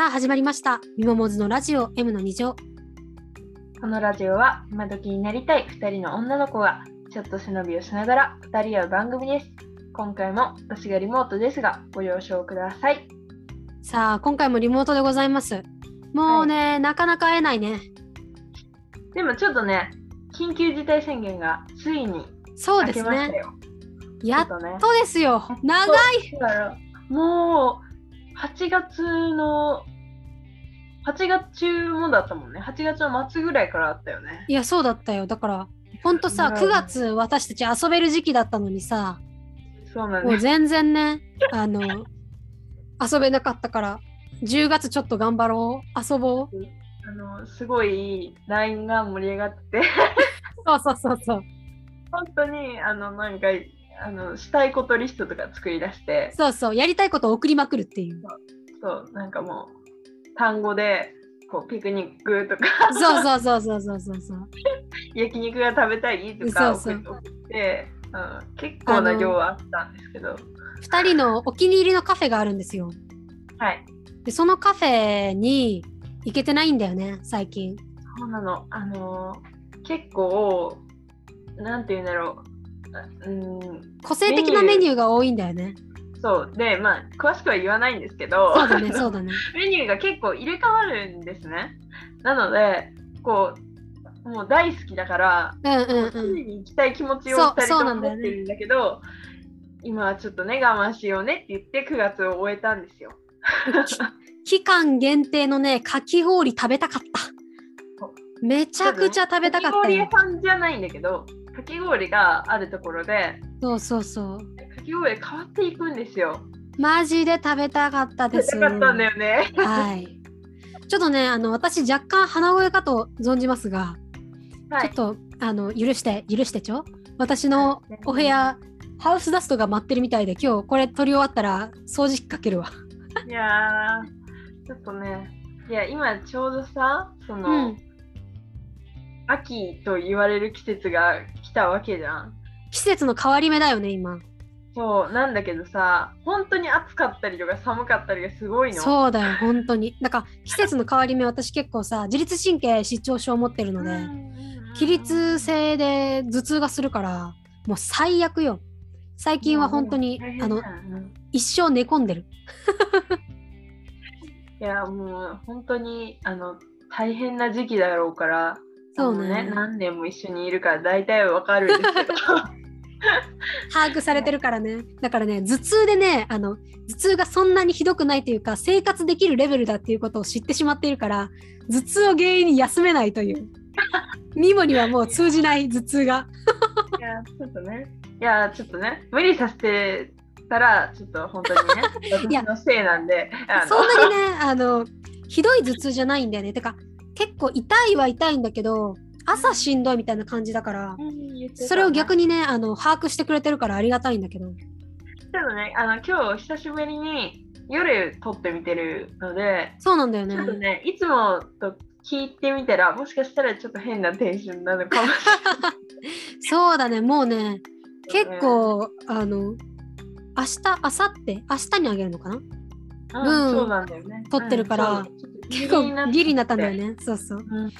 さあ始まりました。みももずのラジオ M の2乗。このラジオは今時になりたい2人の女の子がちょっと背伸びをしながら語り合う番組です。今回も私がリモートですがご了承ください。さあ今回もリモートでございます。もうね、なかなか会えないね。でもちょっとね、緊急事態宣言がついにそうです明けましたね。よ。やっとですよ。長い。もう8月の8月中もだったもんね。8月の末ぐらいからあったよね。いやそうだったよ。だからほんとさうん9月私たち遊べる時期だったのにさもうそうなんです。全然ねあの遊べなかったから10月ちょっと頑張ろう遊ぼう。あのすごい LINE が盛り上がってて そうそうそうそう。本当にあのなんかあのしたいことリストとか作り出してそうそうやりたいことを送りまくるっていう。そうなんかもう単語でこうピクニックとかそうそうそうそうそうそうそう。焼肉が食べたいとかそうそう送ってうん、結構な量はあったんですけど2人のお気に入りのカフェがあるんですよ。はいでそのカフェに行けてないんだよね最近。そうなのあの結構なんて言うんだろうあうん個性的なメニューが多いんだよね。そうでまあ詳しくは言わないんですけどそうだね そうだね。メニューが結構入れ替わるんですね。なので、こう、もう大好きだから、うんうん常うん。に行きたい気持ちをそう2人ともそうなんだよね持ってるんだけど、今はちょっとね、我慢しようねって言って9月を終えたんですよ。期間限定のねかき氷食べたかった。めちゃくちゃ食べたかったよかき氷屋。さんじゃないんだけど、かき氷があるところで、そうそうそう。かき氷変わっていくんですよ。マジで食べたかったです。食べたかったんだよね。はい。ちょっとねあの私若干鼻声かと存じますが、はい。ちょっとあの許して許してちょ。私のお部屋ハウスダストが舞ってるみたいで今日これ撮り終わったら掃除機かけるわ。いやー、ちょっとね、いや、今ちょうどさ、その、うん。秋と言われる季節が来たわけじゃん。季節の変わり目だよね今。そうなんだけどさ本当に暑かったりとか寒かったりがすごいの。うそうだよ本当に。だから季節の変わり目私結構さ自律神経失調症を持ってるので起立性で頭痛がするからもう最悪よ。最近は本当にあの一生寝込んでる。いやもう本当にあの大変な時期だろうからそうね何年も一緒にいるから大体わかるんですけど 把握されてるからね。だからね、頭痛でね、あの、頭痛がそんなにひどくないというか、生活できるレベルだっていうことを知ってしまっているから、頭痛を原因に休めないという。ミモにはもう通じない頭痛が。いやちょっとねいやちょっとね無理させてたらちょっと本当にね いや私のせいなんでそんなにね、あの、ひどい頭痛じゃないんだよね。てか、結構痛いは痛いんだけど、朝しんどいみたいな感じだから、それを逆にね、あの、把握してくれてるからありがたいんだけど。ちょっとねあの今日久しぶりに夜撮ってみてるのでそうなんだよねちょっ。とね、いつもと聞いてみたら、もしかしたらちょっと変なテンションなのかもし そうだね、もうね、結構、あの、明日、明後日、明日にあげるのかな？れない。うんそうなんだよね。撮ってるから結構ギリになったんだよね。ね。そうそう。うん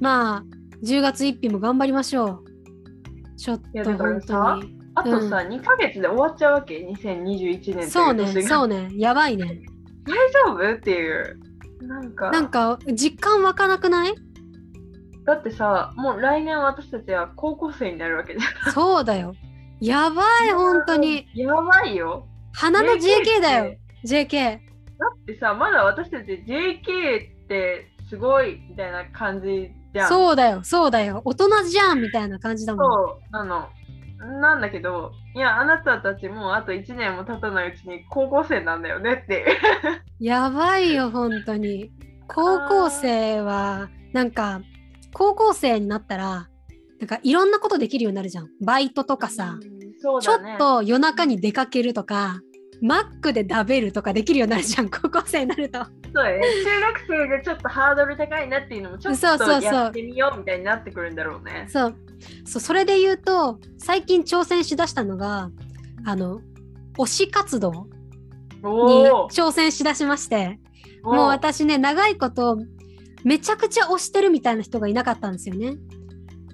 まあ、10月1日も頑張りましょう。ちょっと本さ当に。あとさ、2ヶ月で終わっちゃうわけ、2021年そうね、う。そうね、やばいね。大丈夫？っていう。なんか、なんか、実感湧かなくない？だってさ、もう来年私たちは高校生になるわけじゃん。そうだよ。やばい、本当に。やばいよ。花の JK だよ。JK。だってさ、まだ私たち JK ってすごいみたいな感じじゃん。そうだよ、そうだよ。大人じゃんみたいな感じだもん。そうなの。なんだけど、いや、あなたたちもうあと1年も経たないうちに高校生なんだよねって。やばいよ、本当に。高校生は、なんか、高校生になったら、なんかいろんなことできるようになるじゃん。バイトとかさ、うんそうちょっと夜中に出かけるとか、マックで食べるとかできるようになるじゃん、高校生になると。そうだね中学生でちょっとハードル高いなっていうのもちょっそうそうそうとやってみようみたいになってくるんだろうね。そう。そう、それで言うと、最近挑戦しだしたのが、あの、推し活動に挑戦しだしまして、もう私ね長いことめちゃくちゃ推してるみたいな人がいなかったんですよね。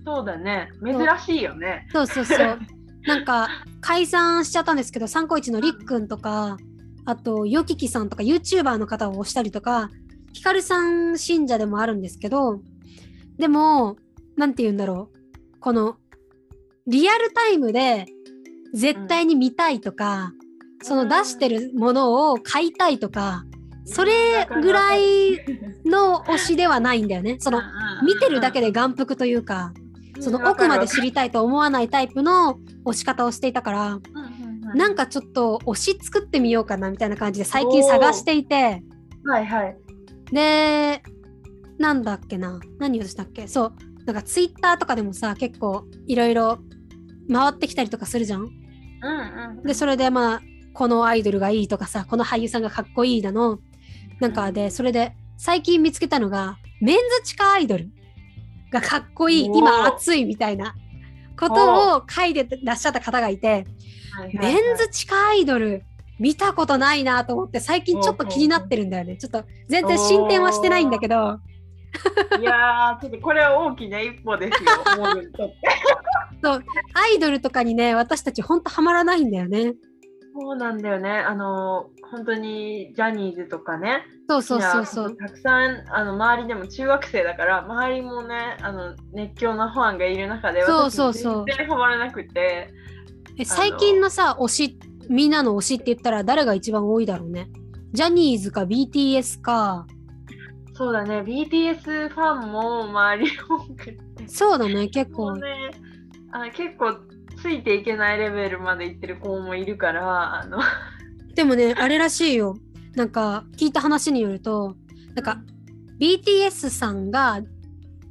そうだね。珍しいよね。そうそうそう。なんか解散しちゃったんですけど351のりっくんとかあとよききさんとか YouTuber の方を推したりとかヒカルさん信者でもあるんですけどでもなんて言うんだろう。このリアルタイムで絶対に見たいとか、その出してるものを買いたいとかそれぐらいの推しではないんだよね。その見てるだけで眼福というかその奥まで知りたいと思わないタイプの推し方をしていたからなんかちょっと推し作ってみようかなみたいな感じで最近探していて。はいはい。でなんだっけな。何をしたっけ？そうなんかツイッターとかでもさ結構いろいろ回ってきたりとかするじゃん。うんうん。でそれでまあこのアイドルがいいとかさこの俳優さんがかっこいいだの。なんかでそれで最近見つけたのがメンズ地下アイドルがかっこいい今熱いみたいなことを書いてらっしゃった方がいてはいはいはい。メンズ地下アイドル見たことないなと思って最近ちょっと気になってるんだよね。ちょっと全然進展はしてないんだけど。いやー、ちょっとこれは大きな一歩ですよ、モールにとって。アイドルとかにね私たちほんとハマらないんだよねそうなんだよね。あの、本当にジャニーズとかね、そうそうそうそう。たくさんあの周りでも中学生だから周りもねあの熱狂なファンがいる中でそうそうそう。私全然ハマらなくて。え最近のさ推しみんなの推しって言ったら誰が一番多いだろうね？ジャニーズか BTS か。そうだね。BTS ファンも周り多くて。そうだね結構。ねあ結構ついていけないレベルまでいってる子もいるからあのでもねあれらしいよ。なんか聞いた話によるとなんか BTS さんが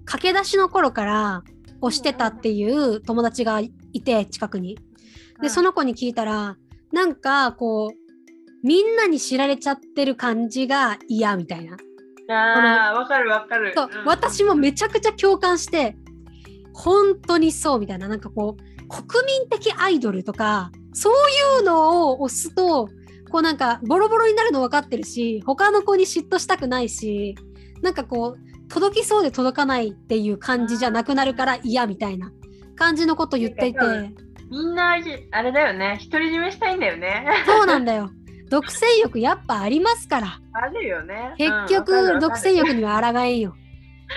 駆け出しの頃から推してたっていう友達がいて近くに。でそのの子に聞いたらなんかこうみんなに知られちゃってる感じが嫌みたいな。あーわかるわかる。そううん。私もめちゃくちゃ共感して本当にそうみたいな。なんかこう国民的アイドルとかそういうのを推すとこうなんかボロボロになるの分かってるし他の子に嫉妬したくないしなんかこう届きそうで届かないっていう感じじゃなくなるから嫌みたいな感じのこと言っていて。みんなあれだよね。独り占めしたいんだよね。そうなんだよ。独占欲やっぱありますから。あるよね。結うんわかる局独占欲には抗えんよ。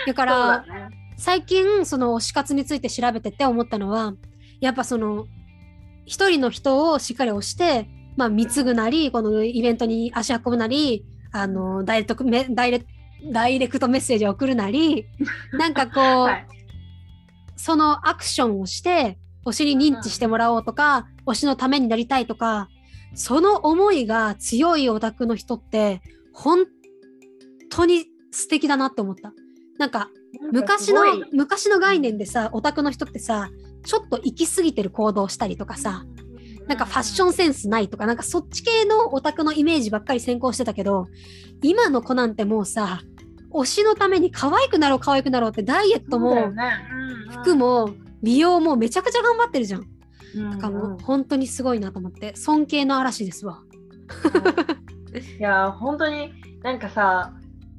だから最近その推し活について調べてて思ったのはやっぱその一人の人をしっかり推して、まあ、貢ぐなりこのイベントに足運ぶなりあのダイレクトメダイレダイレクトメッセージを送るなり なんかこう、はいそのアクションをして推しに認知してもらおうとか、推しのためになりたいとかその思いが強いオタクの人って本当に素敵だなって思った。なんか昔の昔の概念でさオタクの人ってさちょっと行き過ぎてる行動をしたりとかさなんかファッションセンスないとかなんかそっち系のオタクのイメージばっかり先行してたけど今の子なんてもうさ推しのために可愛くなろう可愛くなろうってダイエットも服も美容もめちゃくちゃ頑張ってるじゃん。うん。だからもう本当にすごいなと思って尊敬の嵐ですわ。いやー本当になんかさ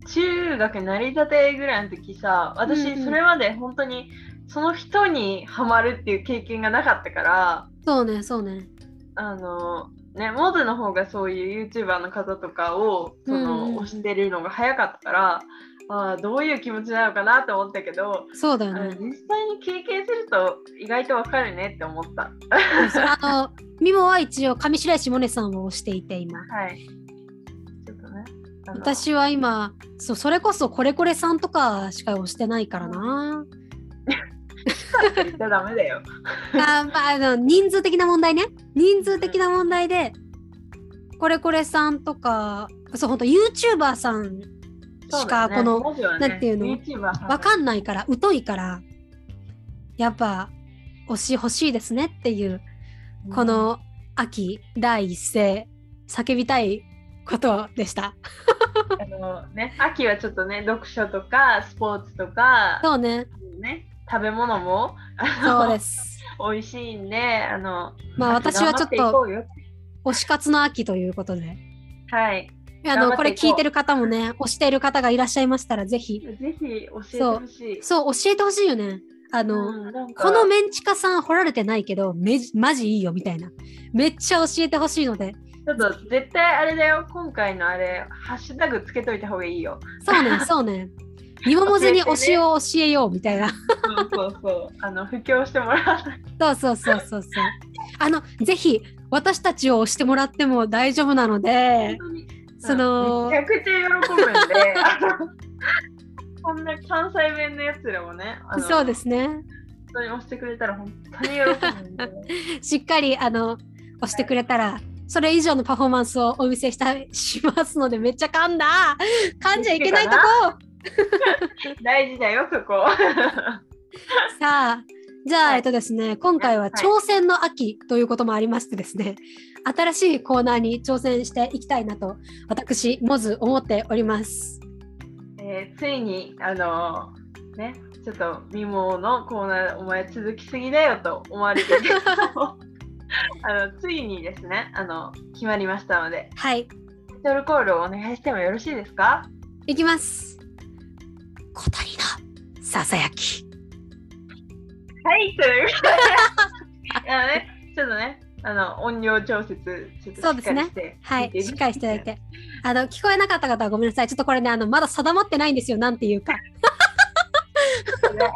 中学成り立てぐらいの時さ私それまで本当にその人にハマるっていう経験がなかったからそうねそうね。あのねモズの方がそういう YouTuber の方とかをその、推してるのが早かったからあーどういう気持ちなのかなって思ったけど、そうだよね。実際に経験すると意外とわかるねって思った。あのミモは一応上白石萌音さんを推していて今。はい。私は今そうそれこそこれこれさんとかしか推してないからな。言っちゃダメだよ。あまあ、あの人数的な問題ね。人数的な問題でこれこれさんとかそう本当 YouTuber さんしかこの、なんていうの？わわかんないから疎いからやっぱ推し欲しいですねっていうこの秋第一声叫びたいことでした。あのね、秋はちょっとね、読書とかスポーツとか、そうねね、食べ物もそうです。美味しいんで、あの、まあ秋私はちょっと推し活の秋ということではい。あのこれ聞いてる方もね、推している方がいらっしゃいましたら、ぜひ。ぜひ教えてほしい。そう、教えてほしいよね。あの、うん、このメンチカさん掘られてないけど、めマジいいよみたいな。めっちゃ教えてほしいので。ちょっと絶対あれだよ、今回のあれ、ハッシュタグつけといた方がいいよ。そうね、そうね。今文字に推しを教えようみたいな。そうそうそう。あの、布教してもらわない。そうそうそうそうそう。あの、ぜひ、私たちを押してもらっても大丈夫なので、その、めちゃくちゃ喜ぶんで、こんな関西弁のやつらもね、そうですね。本当に押してくれたら本当に喜ぶんで。しっかり、あの、押してくれたら、それ以上のパフォーマンスをお見せしたしますので、めっちゃ噛んだ。噛んじゃいけないとこ。大事だよ、そこ。さあ、じゃあ、はい、えっとですね、今回は挑戦の秋ということもありましてですね、はい、新しいコーナーに挑戦していきたいなと、私、モズ思っております。えー、ついに、あのー、ね、ちょっとミモのコーナー、お前続きすぎだよと思われてるあのついにですね、あの決まりましたので、はい。タイトルコールをお願いしてもよろしいですか？いきます。小谷のささやき。はい、といういや ね、ちょっとね、あの音量調節、そうですね。はい、しっかりしていただいて。あの聞こえなかった方はごめんなさい。ちょっとこれね、あのまだ定まってないんですよ。なんていうか。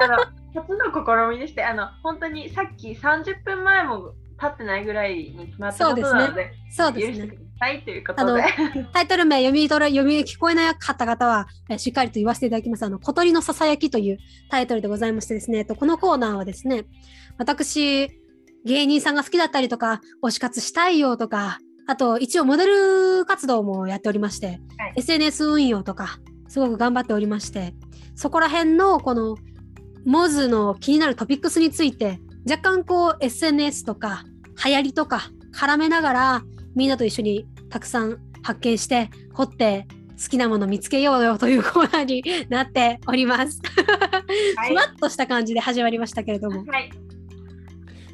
あの初の試みでして、あの本当にさっき30分前も経ってないぐらいに決まったことなので、そうですね。そうですね。はいということで。タイトル名読み取る読み聞こえなかった方は、えしっかりと言わせていただきます。あの小鳥のささやきというタイトルでございましてですね、とこのコーナーはですね、私芸人さんが好きだったりとか、推し活したいよとか、あと一応モデル活動もやっておりまして、はい、SNS 運用とかすごく頑張っておりまして、そこら辺のこのモズの気になるトピックスについて若干こう SNS とか流行りとか絡めながらみんなと一緒にたくさん発見して掘って好きなもの見つけようよというコーナーになっております。はい、ふわっとした感じで始まりましたけれども。はい、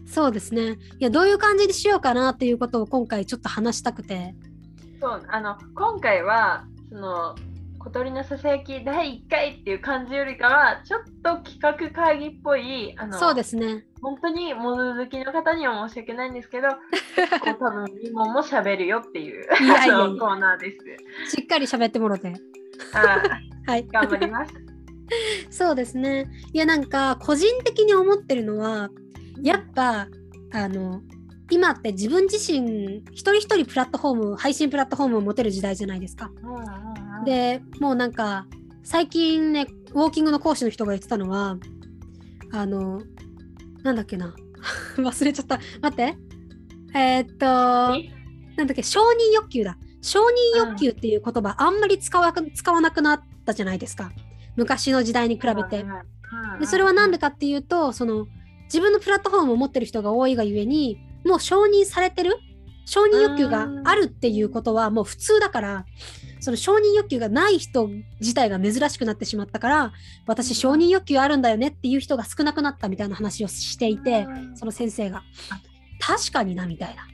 そうですね。いやどういう感じにしようかなっていうことを今回ちょっと話したくて。そうあの今回はその小鳥のささやき第1回っていう感じよりかはちょっと企画会議っぽいあのそうですね。本当にモノ好きの方には申し訳ないんですけど こう多分リモンも喋るよっていういやいやコーナーです。しっかり喋ってもろて。はい、頑張ります。そうですね。いやなんか個人的に思ってるのはやっぱあの今って自分自身一人一人プラットフォーム配信プラットフォームを持てる時代じゃないですか。でもうなんか最近ねウォーキングの講師の人が言ってたのはあのなんだっけな。忘れちゃった。待って。えー、っとなんだっけ承認欲求だ。承認欲求っていう言葉、あんまり使わ使わなくなったじゃないですか。昔の時代に比べて。でそれは何でかっていうとその自分のプラットフォームを持ってる人が多いがゆえにもう承認されてる？承認欲求があるっていうことはもう普通だからその承認欲求がない人自体が珍しくなってしまったから私承認欲求あるんだよねっていう人が少なくなったみたいな話をしていてその先生が確かになみたいな。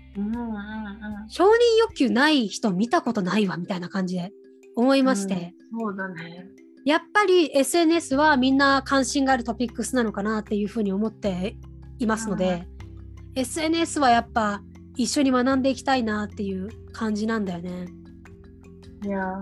承認欲求ない人見たことないわみたいな感じで思いまして、そうだね。やっぱり SNS はみんな関心があるトピックスなのかなっていうふうに思っていますので、SNS はやっぱ一緒に学んでいきたいなっていう感じなんだよね。いや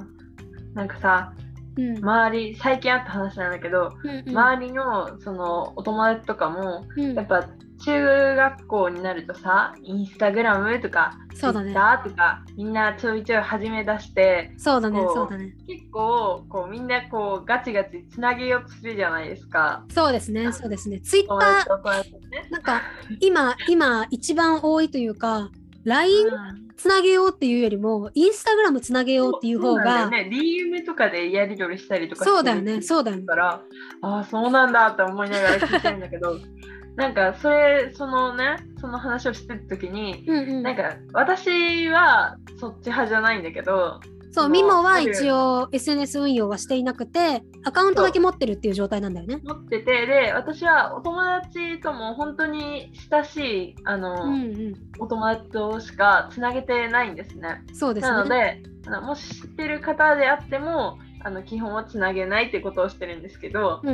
なんかさ、うん、周り最近あった話なんだけど、うんうん、周りのそのお友達とかも、うん、やっぱ中学校になるとさインスタグラムとかそうだ、ね、とかみんなちょいちょい始め出してそうだねそうだね。結構こうみんなこうガチガチつなげようとするじゃないですか。そうですねそうですね。ツイッター、ね、なんか今今一番多いというか LINE つなげようっていうよりもインスタグラムつなげようっていう方が、ね、DM とかでやり取りしたりとかそうだよねそうだよね。からああそうなんだって思いながら聞いてるんだけど なんかそれそのねその話をしてる時に、うんうん、なんか私はそっち派じゃないんだけどそう、ミモは一応 SNS 運用はしていなくて、アカウントだけ持ってるっていう状態なんだよね。持ってて、で、私はお友達とも本当に親しい、あの、うんうん、お友達としかつなげてないんですね。そうですね。なので、あのもし知ってる方であってもあの基本はつなげないってことをしてるんですけど、こ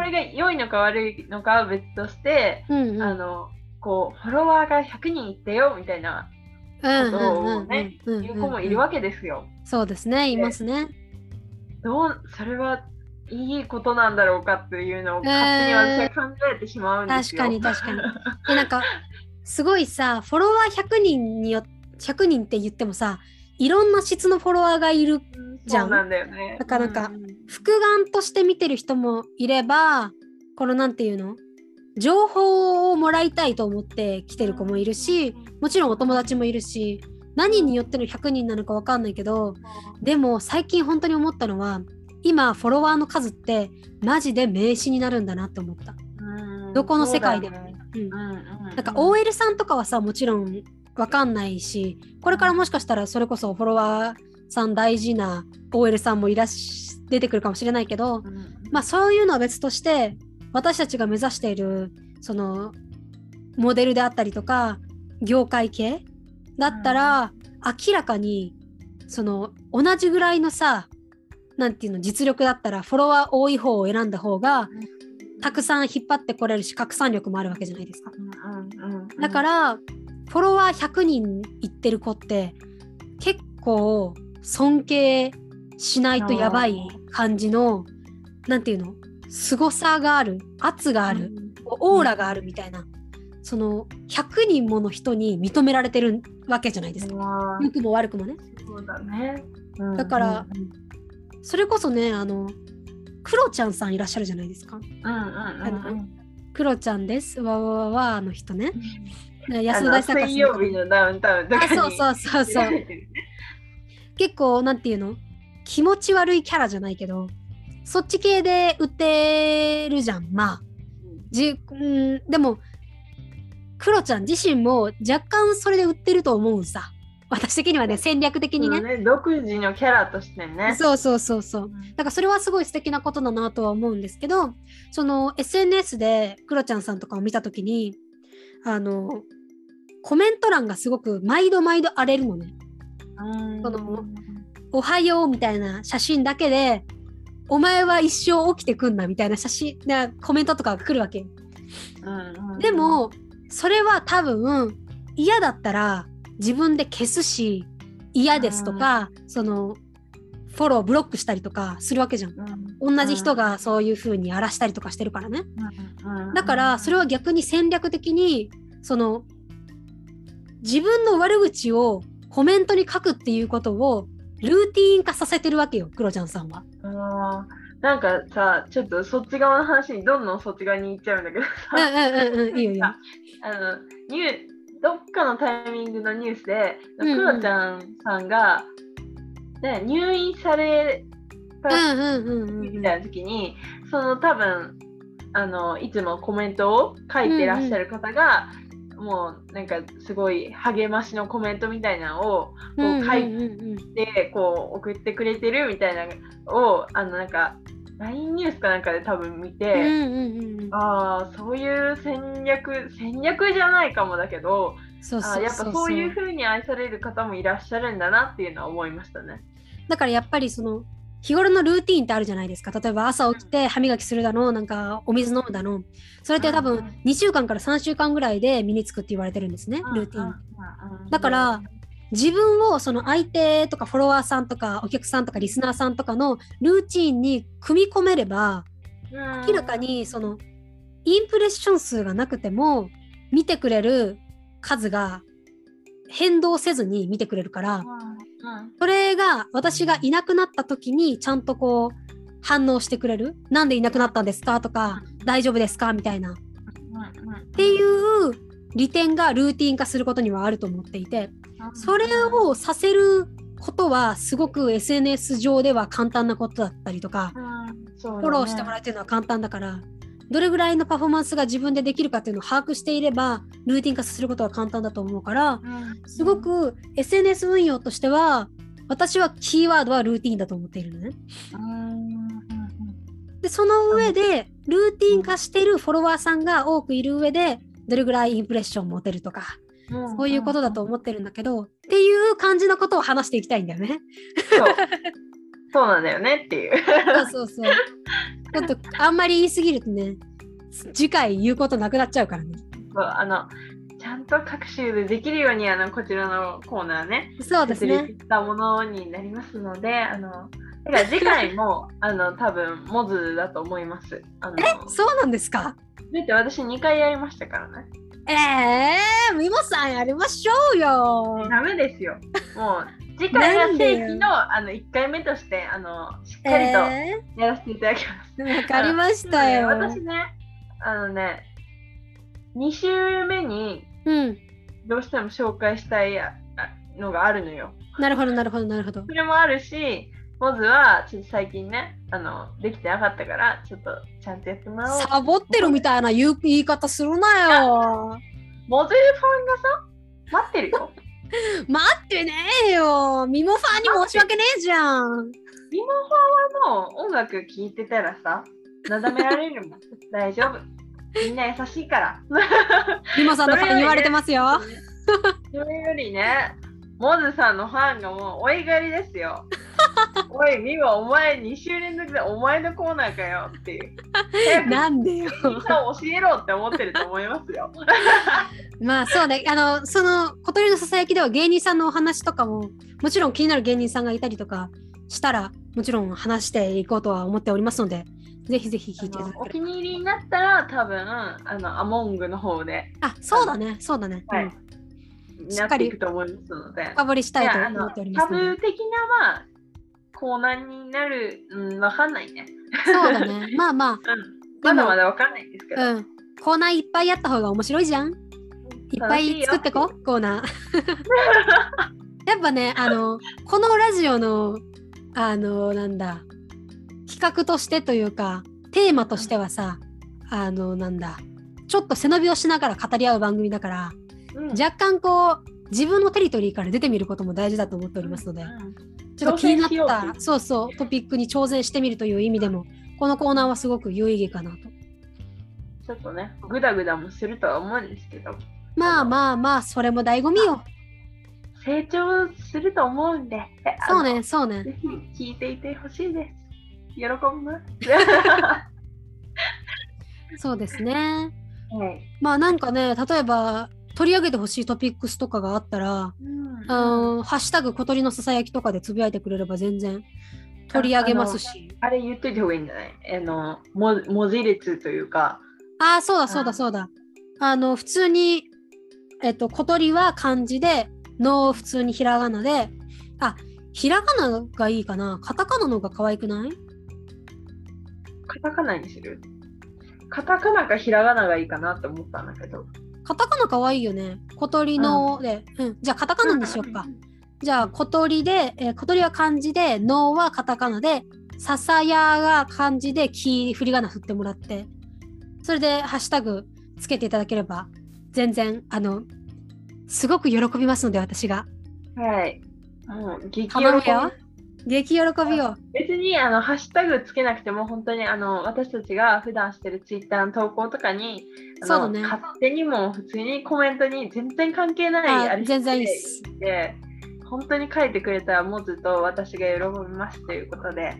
れが良いのか悪いのかは別として、うんうん、あのこうフォロワーが100人いってよみたいなことをね言う子もいるわけですよ。そうですねいますね。どうそれはいいことなんだろうかっていうのを勝手に私は考えてしまうんですよ。確かに確かに。えなんかすごいさフォロワー100人によ100人って言ってもさいろんな質のフォロワーがいるじゃん。なんだよね。だからなんか、複眼として見てる人もいればこのなんていうの情報をもらいたいと思って来てる子もいるしもちろんお友達もいるし何によっての100人なのか分かんないけどでも最近本当に思ったのは今フォロワーの数ってマジで名刺になるんだなって思った。どこの世界でも。なんか OL さんとかはさもちろん分かんないしこれからもしかしたらそれこそフォロワーさん大事な OL さんもいらっし出てくるかもしれないけど、まあそういうのは別として私たちが目指しているそのモデルであったりとか業界系だったら、明らかにその同じぐらいのさなんていうの実力だったらフォロワー多い方を選んだ方が、たくさん引っ張ってこれるし拡散力もあるわけじゃないですか。だからフォロワー100人いってる子って結構尊敬しないとやばい感じの何ていうの凄さがある圧がある、オーラがあるみたいなその100人もの人に認められてるわけじゃないですか良くも悪くもね。そうだね、だから、それこそねあのクロちゃんさんいらっしゃるじゃないですか。クロちゃんです。わわわわの人ね。安田大作水曜日のダウンタウンとかそうそうそうそう。結構なんていうの？気持ち悪いキャラじゃないけどそっち系で売ってるじゃん。まあ。じうん。でもクロちゃん自身も若干それで売ってると思うさ。私的にはね戦略的にね、ね、独自のキャラとしてね。そうそうそうそう。だからそれはすごい素敵なことだなとは思うんですけどその SNS でクロちゃんさんとかを見た時にあのコメント欄がすごく毎度毎度荒れるのね。そのおはようみたいな写真だけでお前は一生起きてくんなみたいな写真なコメントとかが来るわけ、でもそれは多分嫌だったら自分で消すし嫌ですとか、そのフォローブロックしたりとかするわけじゃん、うん、同じ人がそういう風に荒らしたりとかしてるからね、うん、だからそれは逆に戦略的にその自分の悪口をコメントに書くっていうことをルーティン化させてるわけよクロちゃんさんは。あなんかさちょっとそっち側の話にどんどんそっち側に行っちゃうんだけどさ。うんうんうんうんいいよいいよ。あのニュどっかのタイミングのニュースで、クロちゃんさんが、ね、入院されたみたいな時に、その多分あのいつもコメントを書いてらっしゃる方が、うんうん、もうなんかすごい励ましのコメントみたいなのをこう書いてこう送ってくれてるみたいなのをあのなんか LINE ニュースかなんかで多分見て、ああそういう戦略戦略じゃないかもだけどそうそうやっぱそういうふうに愛される方もいらっしゃるんだなっていうのは思いましたね。だからやっぱりその日頃のルーティンってあるじゃないですか。例えば朝起きて歯磨きするだのなんかお水飲むだの。それって多分2週間から3週間ぐらいで身につくって言われてるんですねルーティン。だから自分をその相手とかフォロワーさんとかお客さんとかリスナーさんとかのルーチンに組み込めれば明らかにそのインプレッション数がなくても見てくれる数が変動せずに見てくれるから、それが私がいなくなった時にちゃんとこう反応してくれる？なんでいなくなったんですか？とか大丈夫ですか？みたいな、っていう利点がルーティン化することにはあると思っていてそれをさせることはすごく SNS 上では簡単なことだったりとか、フォローしてもらうっていうのは簡単だからどれぐらいのパフォーマンスが自分でできるかっていうのを把握していればルーティン化することは簡単だと思うから、すごく SNS 運用としては私はキーワードはルーティンだと思っているのね。でその上でルーティン化しているフォロワーさんが多くいる上でどれぐらいインプレッション持てるとかそういうことだと思ってるんだけど、っていう感じのことを話していきたいんだよね。そうそうなんだよねっていう。そうそうそう。ちょっとあんまり言いすぎるとね、次回言うことなくなっちゃうからね。そうあのんと各種でできるようにあのこちらのコーナーね、そうですね。たものになりますので、あのだから次回もあの多分モズだと思います。あのえそうなんですか？だって私2回やりましたからね。ええー、みもさんやりましょうよ。ダメですよ。もう次回は正規のあの1回目としてあのしっかりとやらせていただきます。わ、えー、かりましたよ。私ね、あのね、2週目にどうしても紹介したいのがあるのよ。なるほど、なるほど、なるほど。それもあるし、モズはちょっと最近ね、あのできてなかったから、ちょっとちゃんとやってもらおう。サボってるみたいな言う言い方するなよ。モズファンがさ、待ってるよ。待ってねえよ。ミモファンに申し訳ねえじゃん。ミモファンはもう音楽聴いてたらさ、なだめられるもん。大丈夫。みんな優しいから。ミモさんのファン言われてますよ。それよりね、モズさんのファンがもうおいがりですよ。おい、ミモ、お前2週連続でお前のコーナーかよっていう。なんでよ。教えろって思ってると思いますよ。まあそうね、あの、その小鳥のささやきでは芸人さんのお話とかも、もちろん気になる芸人さんがいたりとかしたら、もちろん話していこうとは思っておりますので、ぜひぜひ聞いてお気に入りになったら、多分あのアモングの方で。あ、そうだね、そうだね。はい。うん、しっかりいくと思いますので。深掘りしたいと思っております、ね。タブ的な、まあ、コーナーになる、うん、わかんないね。そうだね。まあまあ。うん、まだまだわかんないんですけど。うん。コーナーいっぱいやった方が面白いじゃん。いっぱい作ってこ、コーナー。やっぱね、あの、このラジオの、あの、なんだ、企画としてというかテーマとしてはさあのなんだちょっと背伸びをしながら語り合う番組だから、うん、若干こう自分のテリトリーから出てみることも大事だと思っておりますので、うん、ちょっと気になったそうそうトピックに挑戦してみるという意味でもこのコーナーはすごく有意義かなと。ちょっとねグダグダもするとは思うんですけどまあまあまあそれも醍醐味よ。成長すると思うんでそうねそうね。ぜひ聞いていてほしいです。喜ぶ そうですね。はい、まあなんかね例えば取り上げてほしいトピックスとかがあったら「うん、ハッシュタグ小鳥のささやき」とかでつぶやいてくれれば全然取り上げますし。あれ言っといた方がいいんじゃない？あの文字列というか。ああそうだそうだそうだ。あの普通に、えっと、小鳥は漢字で「の」普通にひらがなであひらがながいいかな？カタカナの方が可愛くない？カタカナにする？カタカナかひらがながいいかなって思ったんだけど。カタカナかわいいよね。小鳥ので、うん、うん。じゃあカタカナにしよっか。じゃあ小鳥で、えー、小鳥は漢字で、脳はカタカナで、ささやが漢字で、キー、振り仮名振ってもらって、それでハッシュタグつけていただければ、全然、あの、すごく喜びますので、私が。はい。もう、激喜び激喜びよ。別にあのハッシュタグつけなくても本当にあの私たちが普段してるツイッターの投稿とかにそうね、勝手にも普通にコメントに全然関係ないあれ全然いいで本当に書いてくれたらもずと私が喜びますということで。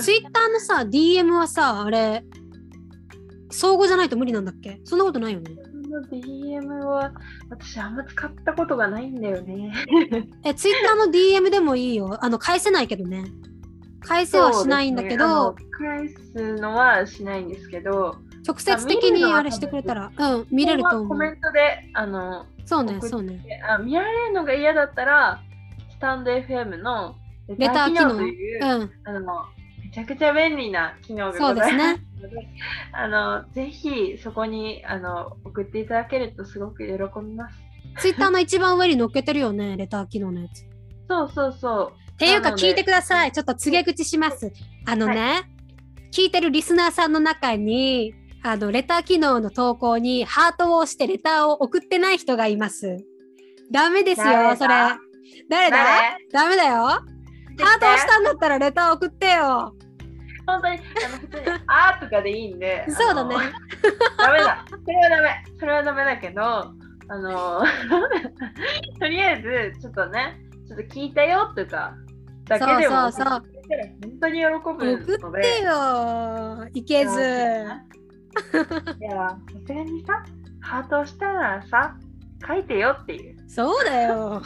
ツイッターのさ DM はさあれ相互じゃないと無理なんだっけ？そんなことないよねの DM は私あんま使ったことがないんだよね。え、ツイッターの DM でもいいよ。あの、返せないけどね。返せはしないんだけど、ね、返すのはしないんですけど、直接的にあれしてくれたら、うん、見れると思う。コメントで、あの、そうね、そうね。あ見られるのが嫌だったら、スタンド FM のレター機能という、うん、あのめちゃくちゃ便利な機能がございます。ので、あのぜひそこにあの送っていただけるとすごく喜びます。ツイッターの一番上に載っけてるよね、レター機能のやつ。そうそうそう。っていうか聞いてください。ちょっと告げ口します。あのね、はい、聞いてるリスナーさんの中に、あのレター機能の投稿にハートを押してレターを送ってない人がいます。ダメですよ、それ。誰だ？ダメだよ。ハート押したんだったらレター送ってよ。本当にあの普通に「あ」とかでいいんでそうだね。ダメだ。それはダメ。それはダメだけどあの とりあえずちょっとねちょっと聞いたよとかだけでもそうそうそう。本当に喜ぶので。送ってよいけず。いやさすがにさハートをしたらさ書いてよっていう。そうだよ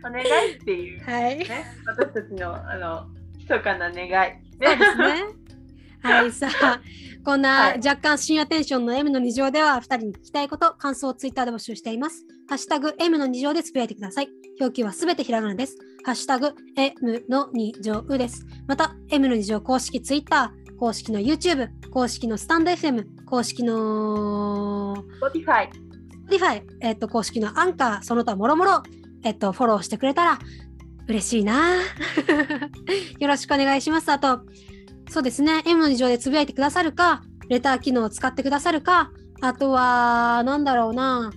お願いっていう、はいね、私たちのあの密かな願い。そうですね。はい、さあ、こんな若干深夜テンションの M の2乗では、2人に聞きたいこと、感想をツイッターで募集しています。ハッシュタグ M の2乗でつぶやいてください。表記はすべてひらがなです。ハッシュタグ M の2乗です。また、M の2乗公式ツイッター、公式の YouTube、公式のスタンド FM、公式の Spotify、Spotify、えっと、公式のアンカー、その他もろもろ、えっと、フォローしてくれたら嬉しいな。よろしくお願いします。あと、そうですね、M の2乗でつぶやいてくださるか、レター機能を使ってくださるか、あとは、なんだろうな。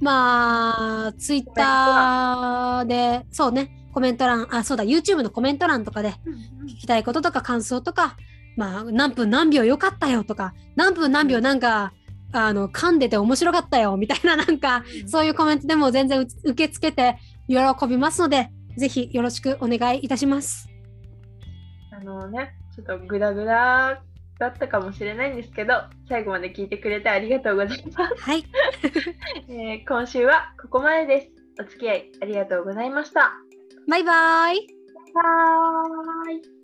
まあ、ツイッターで、そうね、コメント欄、あ、そうだ、YouTube のコメント欄とかで聞きたいこととか感想とか、まあ、何分何秒よかったよとか、何分何秒なんか、あの、噛んでて面白かったよみたいななんか、そういうコメントでも全然受け付けて喜びますので、ぜひよろしくお願いいたします。あのね、ちょっとグダグダだったかもしれないんですけど、最後まで聞いてくれてありがとうございます。はい。えー、今週はここまでです。お付き合いありがとうございました。バイバイ。バイバイ。